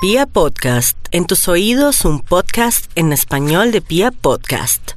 Pia Podcast, en tus oídos un podcast en español de Pia Podcast.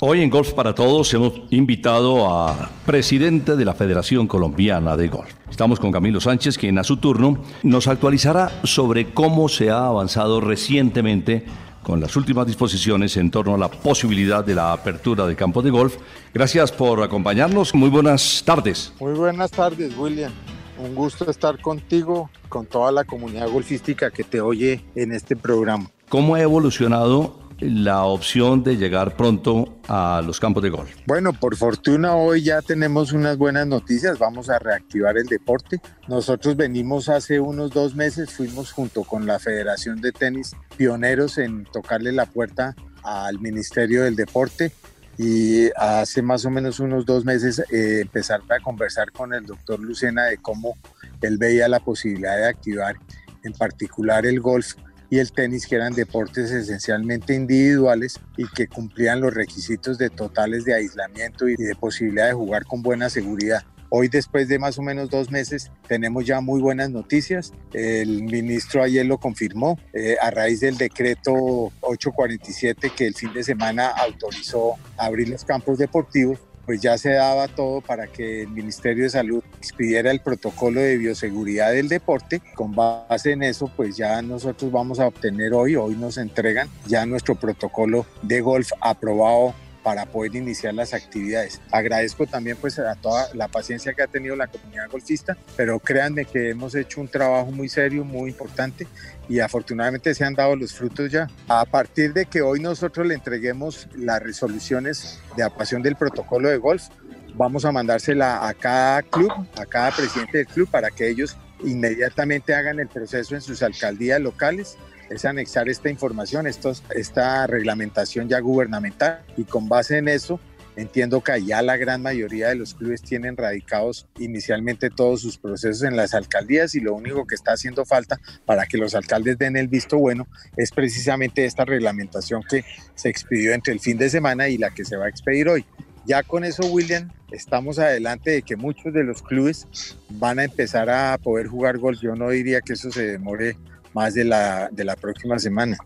Hoy en Golf para Todos hemos invitado a presidente de la Federación Colombiana de Golf. Estamos con Camilo Sánchez, quien a su turno nos actualizará sobre cómo se ha avanzado recientemente con las últimas disposiciones en torno a la posibilidad de la apertura de campo de golf. Gracias por acompañarnos. Muy buenas tardes. Muy buenas tardes, William. Un gusto estar contigo, con toda la comunidad golfística que te oye en este programa. ¿Cómo ha evolucionado la opción de llegar pronto a los campos de golf? Bueno, por fortuna hoy ya tenemos unas buenas noticias, vamos a reactivar el deporte. Nosotros venimos hace unos dos meses, fuimos junto con la Federación de Tenis pioneros en tocarle la puerta al Ministerio del Deporte y hace más o menos unos dos meses eh, empezar a conversar con el doctor Lucena de cómo él veía la posibilidad de activar en particular el golf y el tenis, que eran deportes esencialmente individuales y que cumplían los requisitos de totales de aislamiento y de posibilidad de jugar con buena seguridad. Hoy, después de más o menos dos meses, tenemos ya muy buenas noticias. El ministro ayer lo confirmó eh, a raíz del decreto 847 que el fin de semana autorizó abrir los campos deportivos pues ya se daba todo para que el Ministerio de Salud expidiera el protocolo de bioseguridad del deporte. Con base en eso, pues ya nosotros vamos a obtener hoy, hoy nos entregan ya nuestro protocolo de golf aprobado para poder iniciar las actividades. Agradezco también pues a toda la paciencia que ha tenido la comunidad golfista, pero créanme que hemos hecho un trabajo muy serio, muy importante y afortunadamente se han dado los frutos ya. A partir de que hoy nosotros le entreguemos las resoluciones de aprobación del protocolo de golf, vamos a mandársela a cada club, a cada presidente del club para que ellos inmediatamente hagan el proceso en sus alcaldías locales es anexar esta información, esta reglamentación ya gubernamental y con base en eso Entiendo que ya la gran mayoría de los clubes tienen radicados inicialmente todos sus procesos en las alcaldías y lo único que está haciendo falta para que los alcaldes den el visto bueno es precisamente esta reglamentación que se expidió entre el fin de semana y la que se va a expedir hoy. Ya con eso, William, estamos adelante de que muchos de los clubes van a empezar a poder jugar golf. Yo no diría que eso se demore más de la, de la próxima semana.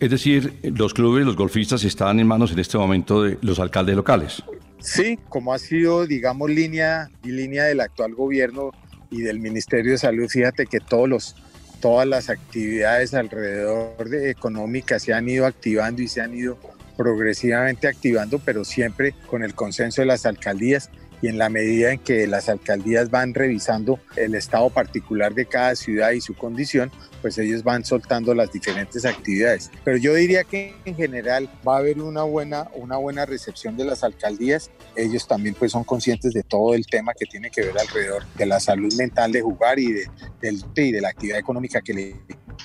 Es decir, los clubes, los golfistas están en manos en este momento de los alcaldes locales. Sí, como ha sido, digamos, línea y línea del actual gobierno y del Ministerio de Salud, fíjate que todos los, todas las actividades alrededor de económicas se han ido activando y se han ido progresivamente activando, pero siempre con el consenso de las alcaldías y en la medida en que las alcaldías van revisando el estado particular de cada ciudad y su condición, pues ellos van soltando las diferentes actividades. Pero yo diría que en general va a haber una buena, una buena recepción de las alcaldías. Ellos también pues son conscientes de todo el tema que tiene que ver alrededor de la salud mental de jugar y de, y de la actividad económica que le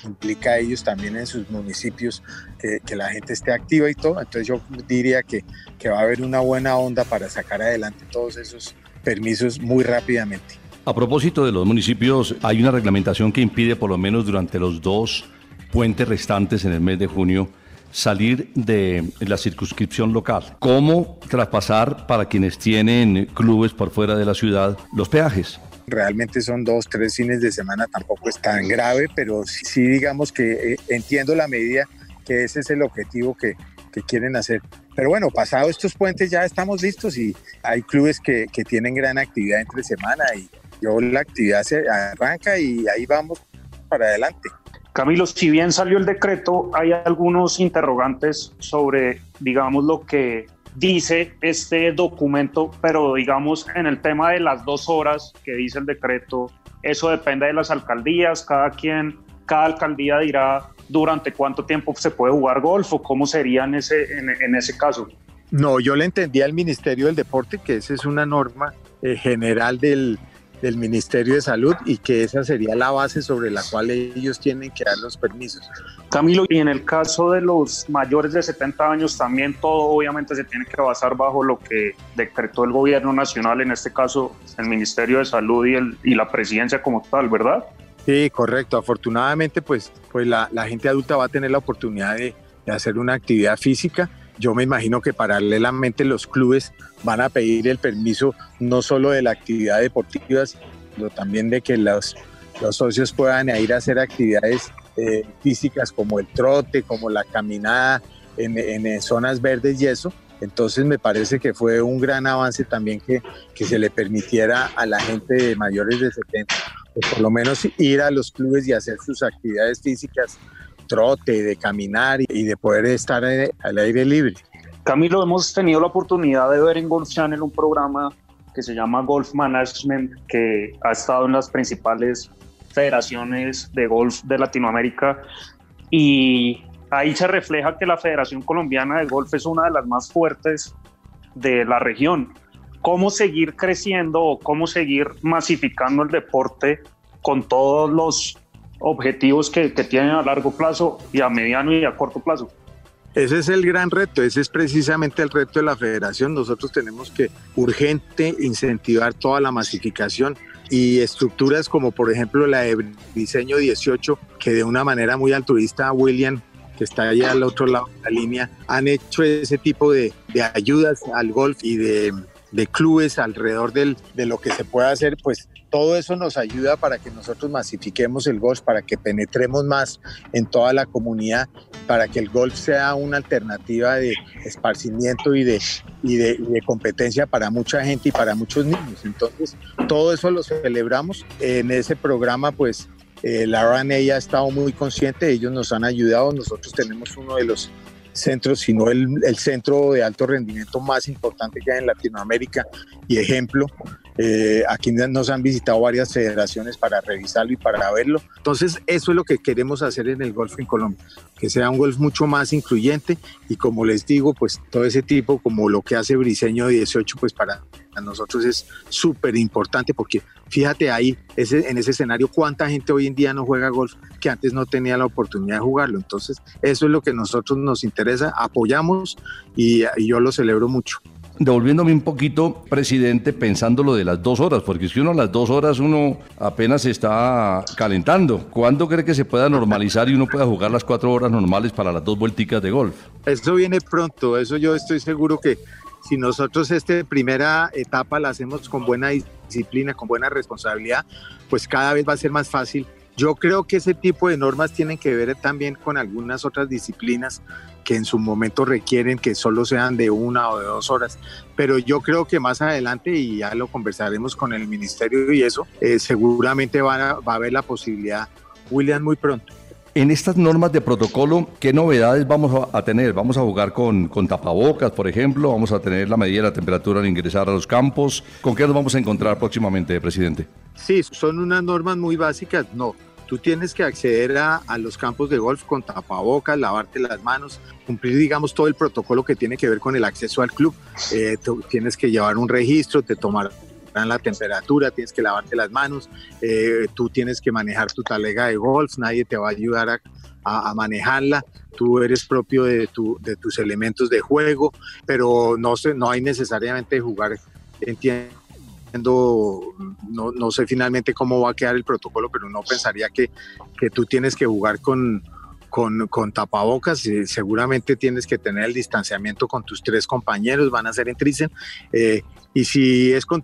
implica a ellos también en sus municipios que, la gente esté activa y todo. Entonces yo diría que, que va a haber una buena onda para sacar adelante todos esos permisos muy rápidamente. A propósito de los municipios, hay una reglamentación que impide por lo menos durante los dos puentes restantes en el mes de junio salir de la circunscripción local. ¿Cómo traspasar para quienes tienen clubes por fuera de la ciudad los peajes? Realmente son dos, tres fines de semana, tampoco es tan grave, pero sí, digamos que eh, entiendo la medida que ese es el objetivo que, que quieren hacer. Pero bueno, pasado estos puentes ya estamos listos y hay clubes que, que tienen gran actividad entre semana y yo la actividad se arranca y ahí vamos para adelante. Camilo, si bien salió el decreto, hay algunos interrogantes sobre, digamos, lo que dice este documento, pero digamos en el tema de las dos horas que dice el decreto, eso depende de las alcaldías, cada quien, cada alcaldía dirá durante cuánto tiempo se puede jugar golf o cómo sería en ese, en, ese caso. No, yo le entendí al Ministerio del Deporte que esa es una norma eh, general del, del Ministerio de Salud y que esa sería la base sobre la cual ellos tienen que dar los permisos. Camilo, y en el caso de los mayores de 70 años también todo obviamente se tiene que basar bajo lo que decretó el gobierno nacional, en este caso el Ministerio de Salud y, el, y la presidencia como tal, ¿verdad? Sí, correcto. Afortunadamente, pues, pues la, la gente adulta va a tener la oportunidad de, de hacer una actividad física yo me imagino que paralelamente los clubes van a pedir el permiso no solo de la actividad deportiva, sino también de que los, los socios puedan ir a hacer actividades eh, físicas como el trote, como la caminada en, zonas verdes y eso. Entonces me parece que fue un gran avance también que, que se le permitiera a la gente de mayores de 70, pues por lo menos ir a los clubes y hacer sus actividades físicas trote, de caminar y de poder estar al aire libre. Camilo, hemos tenido la oportunidad de ver en Golf Channel un programa que se llama Golf Management, que ha estado en las principales federaciones de golf de Latinoamérica y ahí se refleja que la Federación Colombiana de Golf es una de las más fuertes de la región. ¿Cómo seguir creciendo o cómo seguir masificando el deporte con todos los objetivos que, tienen a largo plazo y a mediano y a corto plazo. Ese es el gran reto, ese es precisamente el reto de la federación. Nosotros tenemos que urgente incentivar toda la masificación y estructuras como por ejemplo la de diseño 18, que de una manera muy altruista William que está allá al otro lado de la línea, han hecho ese tipo de, ayudas al golf y de, clubes alrededor del, de lo que se puede hacer, pues todo eso nos ayuda para que nosotros masifiquemos el golf, para que penetremos más en toda la comunidad, para que el golf sea una alternativa de esparcimiento y de, y de, competencia para mucha gente y para muchos niños. Entonces, todo eso lo celebramos. En ese programa, pues, eh, la RANA ha estado muy consciente, ellos nos han ayudado, nosotros tenemos uno de los centros, sino el, el centro de alto rendimiento más importante que hay en Latinoamérica y ejemplo eh, aquí nos han visitado varias federaciones para revisarlo y para verlo. Entonces, eso es lo que queremos hacer en el golf en Colombia, que sea un golf mucho más incluyente y como les digo, pues todo ese tipo, como lo que hace Briseño 18, pues para nosotros es súper importante porque fíjate ahí, ese, en ese escenario, cuánta gente hoy en día no juega golf que antes no tenía la oportunidad de jugarlo. Entonces, eso es lo que a nosotros nos interesa, apoyamos y yo lo celebro mucho devolviéndome un poquito, presidente, pensando lo de las dos horas, porque si uno a las dos horas uno apenas está calentando. ¿Cuándo cree que se pueda normalizar y uno pueda jugar las cuatro horas normales para las dos vuelticas de golf? Eso viene pronto, eso yo estoy seguro que si nosotros esta primera etapa la hacemos con buena disciplina, con buena responsabilidad, pues cada vez va a ser más fácil. Yo creo que ese tipo de normas tienen que ver también con algunas otras disciplinas que en su momento requieren que solo sean de una o de dos horas. Pero yo creo que más adelante, y ya lo conversaremos con el ministerio y eso, eh, seguramente va a, va a haber la posibilidad, William, muy pronto. En estas normas de protocolo, ¿qué novedades vamos a tener? ¿Vamos a jugar con, con, tapabocas, por ejemplo? ¿Vamos a tener la medida de la temperatura al ingresar a los campos? ¿Con qué nos vamos a encontrar próximamente, presidente? Sí, son unas normas muy básicas. No, Tú tienes que acceder a, los campos de golf con tapabocas, lavarte las manos, cumplir, digamos, todo el protocolo que tiene que ver con el acceso al club. Eh, tienes que llevar un registro, te tomarán la temperatura, tienes que lavarte las manos, eh, tú tienes que manejar tu talega de golf, nadie te va a ayudar a, manejarla, tú eres propio de, tu, de tus elementos de juego, pero no, no hay necesariamente jugar, no, no, sé finalmente cómo va a quedar el protocolo, pero no pensaría que, que tú tienes que jugar con, con, con, tapabocas, y seguramente tienes que tener el distanciamiento con tus tres compañeros, van a ser en Trisen, eh, y si es con,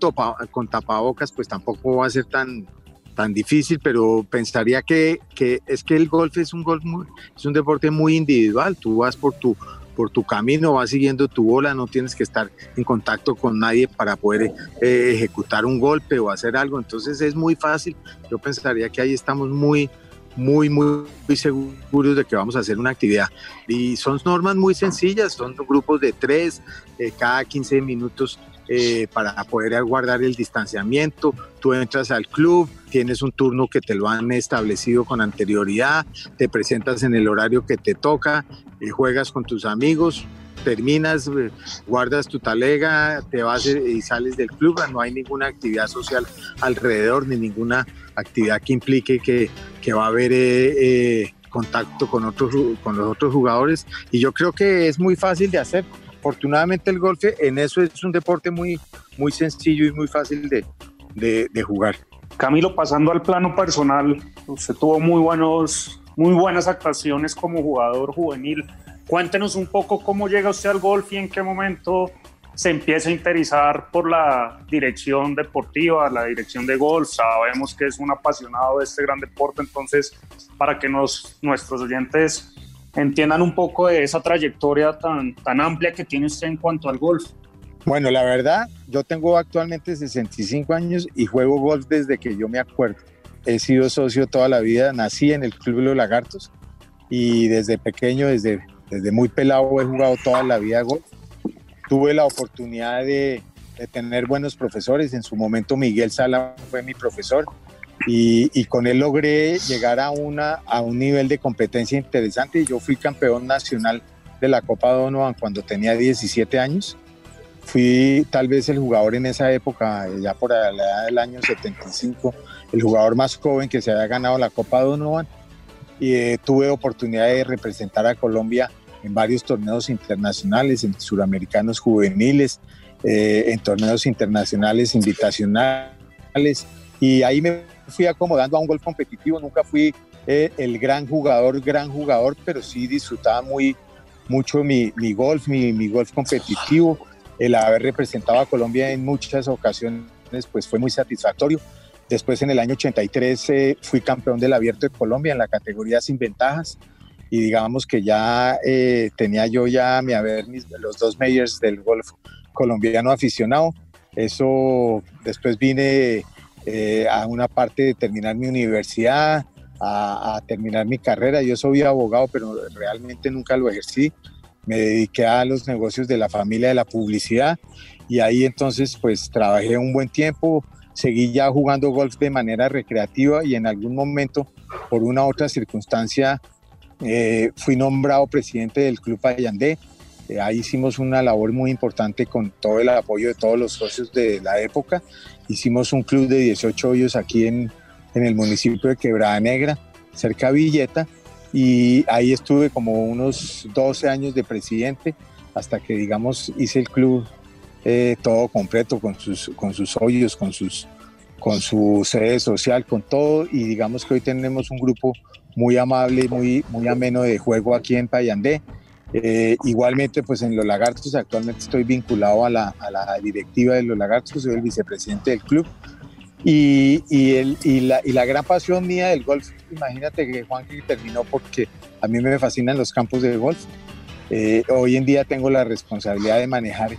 con tapabocas, pues tampoco va a ser tan, tan difícil, pero pensaría que, que, es que el golf es un golf muy, es un deporte muy individual, tú vas por tu por tu camino, vas siguiendo tu bola, no tienes que estar en contacto con nadie para poder eh, ejecutar un golpe o hacer algo. Entonces es muy fácil. Yo pensaría que ahí estamos muy, muy, muy, seguros de que vamos a hacer una actividad. Y son normas muy sencillas, son grupos de tres, eh, cada 15 minutos eh, para poder guardar el distanciamiento. Tú entras al club, tienes un turno que te lo han establecido con anterioridad, te presentas en el horario que te toca, y juegas con tus amigos, terminas, eh, guardas tu talega, te vas y sales del club, no hay ninguna actividad social alrededor, ni ninguna actividad que implique que, que va a haber eh, contacto con, otros, con los otros jugadores. Y yo creo que es muy fácil de hacer afortunadamente el golf en eso es un deporte muy, muy sencillo y muy fácil de, de, jugar. Camilo, pasando al plano personal, usted tuvo muy, buenos, muy buenas actuaciones como jugador juvenil. Cuéntenos un poco cómo llega usted al golf y en qué momento se empieza a interesar por la dirección deportiva, la dirección de golf. Sabemos que es un apasionado de este gran deporte, entonces para que nos, nuestros oyentes entiendan un poco de esa trayectoria tan, tan amplia que tiene usted en cuanto al golf. Bueno, la verdad, yo tengo actualmente 65 años y juego golf desde que yo me acuerdo. He sido socio toda la vida, nací en el Club de los Lagartos y desde pequeño, desde, desde muy pelado, he jugado toda la vida golf tuve la oportunidad de, tener buenos profesores. En su momento Miguel Sala fue mi profesor y, con él logré llegar a, una, a un nivel de competencia interesante. Yo fui campeón nacional de la Copa Donovan cuando tenía 17 años. Fui tal vez el jugador en esa época, ya por la edad del año 75, el jugador más joven que se había ganado la Copa Donovan. Y eh, tuve oportunidad de representar a Colombia en varios torneos internacionales, en suramericanos juveniles, eh, en torneos internacionales invitacionales. Y ahí me fui acomodando a un golf competitivo. Nunca fui eh, el gran jugador, gran jugador, pero sí disfrutaba muy, mucho mi, mi golf, mi, mi, golf competitivo. El haber representado a Colombia en muchas ocasiones pues fue muy satisfactorio. Después en el año 83 eh, fui campeón del Abierto de Colombia en la categoría sin ventajas y digamos que ya eh, tenía yo ya mi haber los dos mayors del golf colombiano aficionado. Eso después vine eh, a una parte de terminar mi universidad, a, terminar mi carrera. Yo soy abogado, pero realmente nunca lo ejercí. Me dediqué a los negocios de la familia de la publicidad y ahí entonces pues trabajé un buen tiempo, seguí ya jugando golf de manera recreativa y en algún momento por una otra circunstancia eh, fui nombrado presidente del Club Payandé. Eh, ahí hicimos una labor muy importante con todo el apoyo de todos los socios de la época. Hicimos un club de 18 hoyos aquí en, en el municipio de Quebrada Negra, cerca de Villeta, y ahí estuve como unos 12 años de presidente hasta que, digamos, hice el club eh, todo completo con sus, con sus hoyos, con, sus, con su sede social, con todo, y digamos que hoy tenemos un grupo muy amable, muy, muy ameno de juego aquí en Payandé. Eh, igualmente, pues en Los Lagartos actualmente estoy vinculado a la, a la, directiva de Los Lagartos, soy el vicepresidente del club. Y, y, el, y, la, y, la, gran pasión mía del golf, imagínate que Juan que terminó porque a mí me fascinan los campos de golf. Eh, hoy en día tengo la responsabilidad de manejar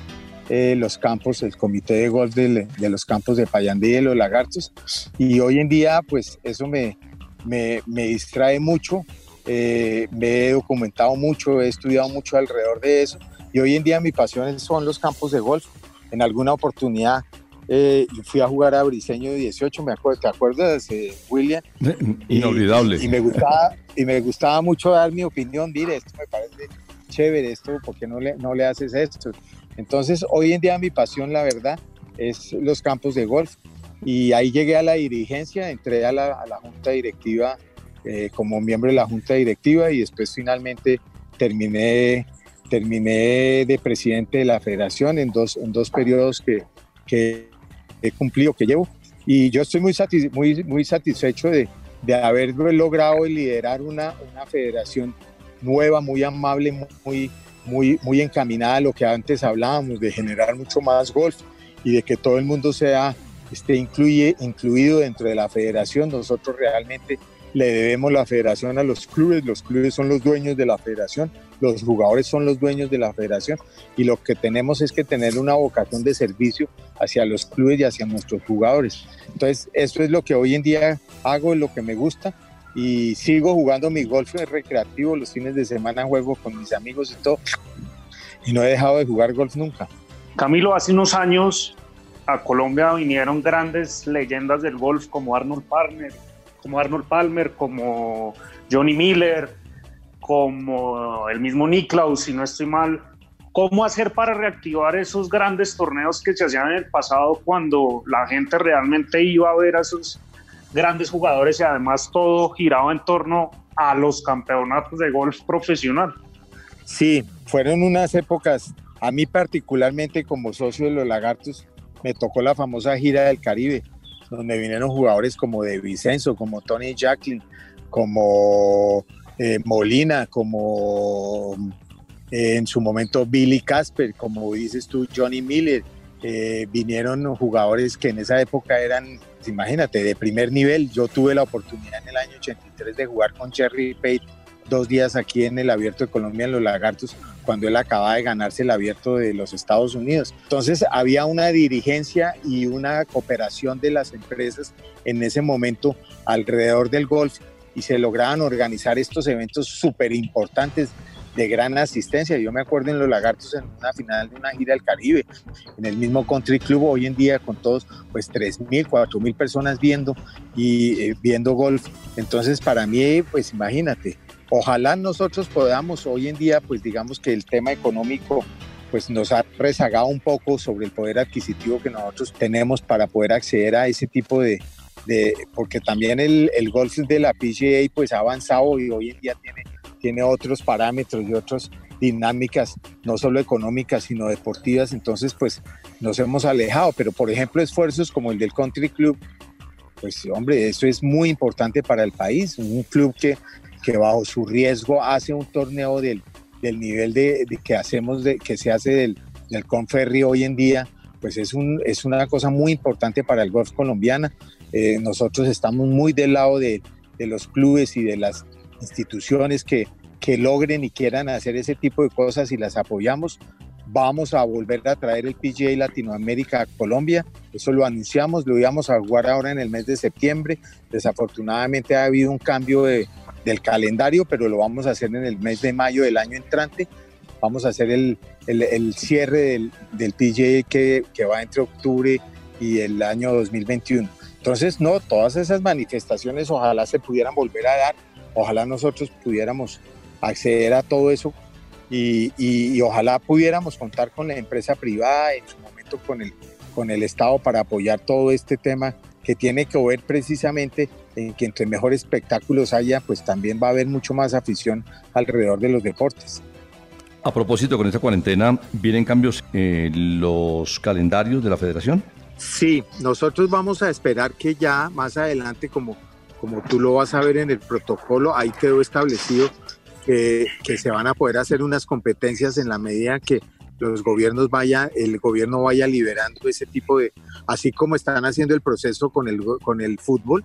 eh, los campos, el comité de golf de, de los campos de Payandé y de Los Lagartos. Y hoy en día, pues eso me, me, distrae mucho, eh, me he documentado mucho, he estudiado mucho alrededor de eso y hoy en día mi pasión son los campos de golf. En alguna oportunidad eh, fui a jugar a Briseño de 18, me acuerdo, ¿te acuerdas, eh, William? Inolvidable. Y, me gustaba, y me gustaba mucho dar mi opinión, mire, esto me parece chévere, esto, ¿por qué no le, no le haces esto? Entonces, hoy en día mi pasión, la verdad, es los campos de golf. Y ahí llegué a la dirigencia, entré a la, a la junta directiva eh, como miembro de la junta directiva y después finalmente terminé, terminé de presidente de la federación en dos, en dos periodos que, que he cumplido, que llevo. Y yo estoy muy, muy, muy satisfecho de, de haber logrado liderar una, una federación nueva, muy amable, muy, muy, muy encaminada a lo que antes hablábamos, de generar mucho más golf y de que todo el mundo sea esté incluye, incluido dentro de la federación. Nosotros realmente le debemos la federación a los clubes, los clubes son los dueños de la federación, los jugadores son los dueños de la federación y lo que tenemos es que tener una vocación de servicio hacia los clubes y hacia nuestros jugadores. Entonces, eso es lo que hoy en día hago, es lo que me gusta y sigo jugando mi golf recreativo, los fines de semana juego con mis amigos y todo y no he dejado de jugar golf nunca. Camilo, hace unos años a Colombia vinieron grandes leyendas del golf como Arnold Palmer, como Arnold Palmer, como Johnny Miller, como el mismo Niklaus, si no estoy mal. ¿Cómo hacer para reactivar esos grandes torneos que se hacían en el pasado cuando la gente realmente iba a ver a esos grandes jugadores y además todo giraba en torno a los campeonatos de golf profesional? Sí, fueron unas épocas, a mí particularmente como socio de los Lagartos, me tocó la famosa gira del Caribe, donde vinieron jugadores como de Vicenzo, como Tony Jacqueline, como eh, Molina, como eh, en su momento Billy Casper, como dices tú, Johnny Miller, eh, vinieron jugadores que en esa época eran, imagínate, de primer nivel. Yo tuve la oportunidad en el año 83 de jugar con Cherry Pate dos días aquí en el Abierto de Colombia en Los Lagartos, cuando él acababa de ganarse el Abierto de los Estados Unidos. Entonces había una dirigencia y una cooperación de las empresas en ese momento alrededor del golf y se lograban organizar estos eventos súper importantes de gran asistencia. Yo me acuerdo en Los Lagartos en una final de una gira del Caribe, en el mismo Country Club, hoy en día con todos, pues 3.000, 4.000 personas viendo y eh, viendo golf. Entonces, para mí, pues imagínate, ojalá nosotros podamos hoy en día, pues digamos que el tema económico pues nos ha rezagado un poco sobre el poder adquisitivo que nosotros tenemos para poder acceder a ese tipo de, de porque también el, el golf de la PGA pues ha avanzado y hoy en día tiene tiene otros parámetros y otras dinámicas, no solo económicas, sino deportivas, entonces pues nos hemos alejado, pero por ejemplo esfuerzos como el del Country Club, pues hombre, eso es muy importante para el país, un club que, que bajo su riesgo hace un torneo del, del nivel de, que hacemos, de, que se hace del, del Conferri hoy en día, pues es, un, es una cosa muy importante para el golf colombiana. Eh, nosotros estamos muy del lado de, de los clubes y de las instituciones que, que logren y quieran hacer ese tipo de cosas y las apoyamos. Vamos a volver a traer el PGA Latinoamérica a Colombia. Eso lo anunciamos, lo íbamos a jugar ahora en el mes de septiembre. Desafortunadamente ha habido un cambio de, del calendario, pero lo vamos a hacer en el mes de mayo del año entrante. Vamos a hacer el, el, cierre del, del PGA que, que va entre octubre y el año 2021. Entonces, no, todas esas manifestaciones ojalá se pudieran volver a dar Ojalá nosotros pudiéramos acceder a todo eso y, ojalá pudiéramos contar con la empresa privada, en su momento con el, con el Estado para apoyar todo este tema que tiene que ver precisamente en que entre mejores espectáculos haya, pues también va a haber mucho más afición alrededor de los deportes. A propósito, con esta cuarentena, ¿vienen cambios en los calendarios de la federación? Sí, nosotros vamos a esperar que ya más adelante, como como tú lo vas a ver en el protocolo, ahí quedó establecido que, se van a poder hacer unas competencias en la medida que los gobiernos vaya, el gobierno vaya liberando ese tipo de, así como están haciendo el proceso con el, con el fútbol,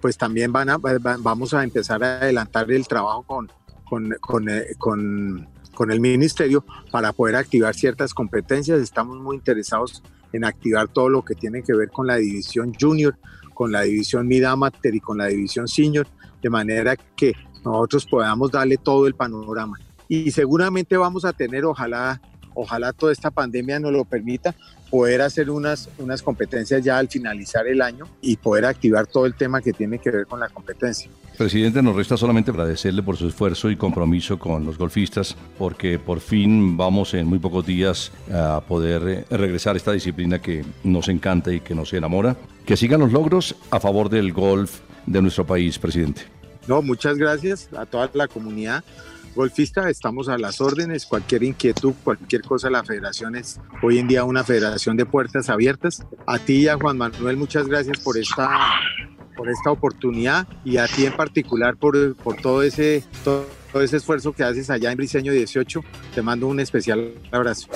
pues también van a, vamos a empezar a adelantar el trabajo con, con, eh, con, con el ministerio para poder activar ciertas competencias. Estamos muy interesados en activar todo lo que tiene que ver con la división junior, con la división Mid Amateur y con la división Senior, de manera que nosotros podamos darle todo el panorama. Y seguramente vamos a tener, ojalá, ojalá toda esta pandemia nos lo permita, poder hacer unas, unas competencias ya al finalizar el año y poder activar todo el tema que tiene que ver con la competencia. Presidente, nos resta solamente agradecerle por su esfuerzo y compromiso con los golfistas, porque por fin vamos en muy pocos días a poder eh, regresar a esta disciplina que nos encanta y que nos enamora. Que sigan los logros a favor del golf de nuestro país, presidente. No, muchas gracias a toda la comunidad golfista, estamos a las órdenes, cualquier inquietud, cualquier cosa, la federación es hoy en día una federación de puertas abiertas. A ti y a Juan Manuel, muchas gracias por esta por esta oportunidad y a ti en particular por, por todo, ese, todo ese esfuerzo que haces allá en Briseño 18. Te mando un especial abrazo.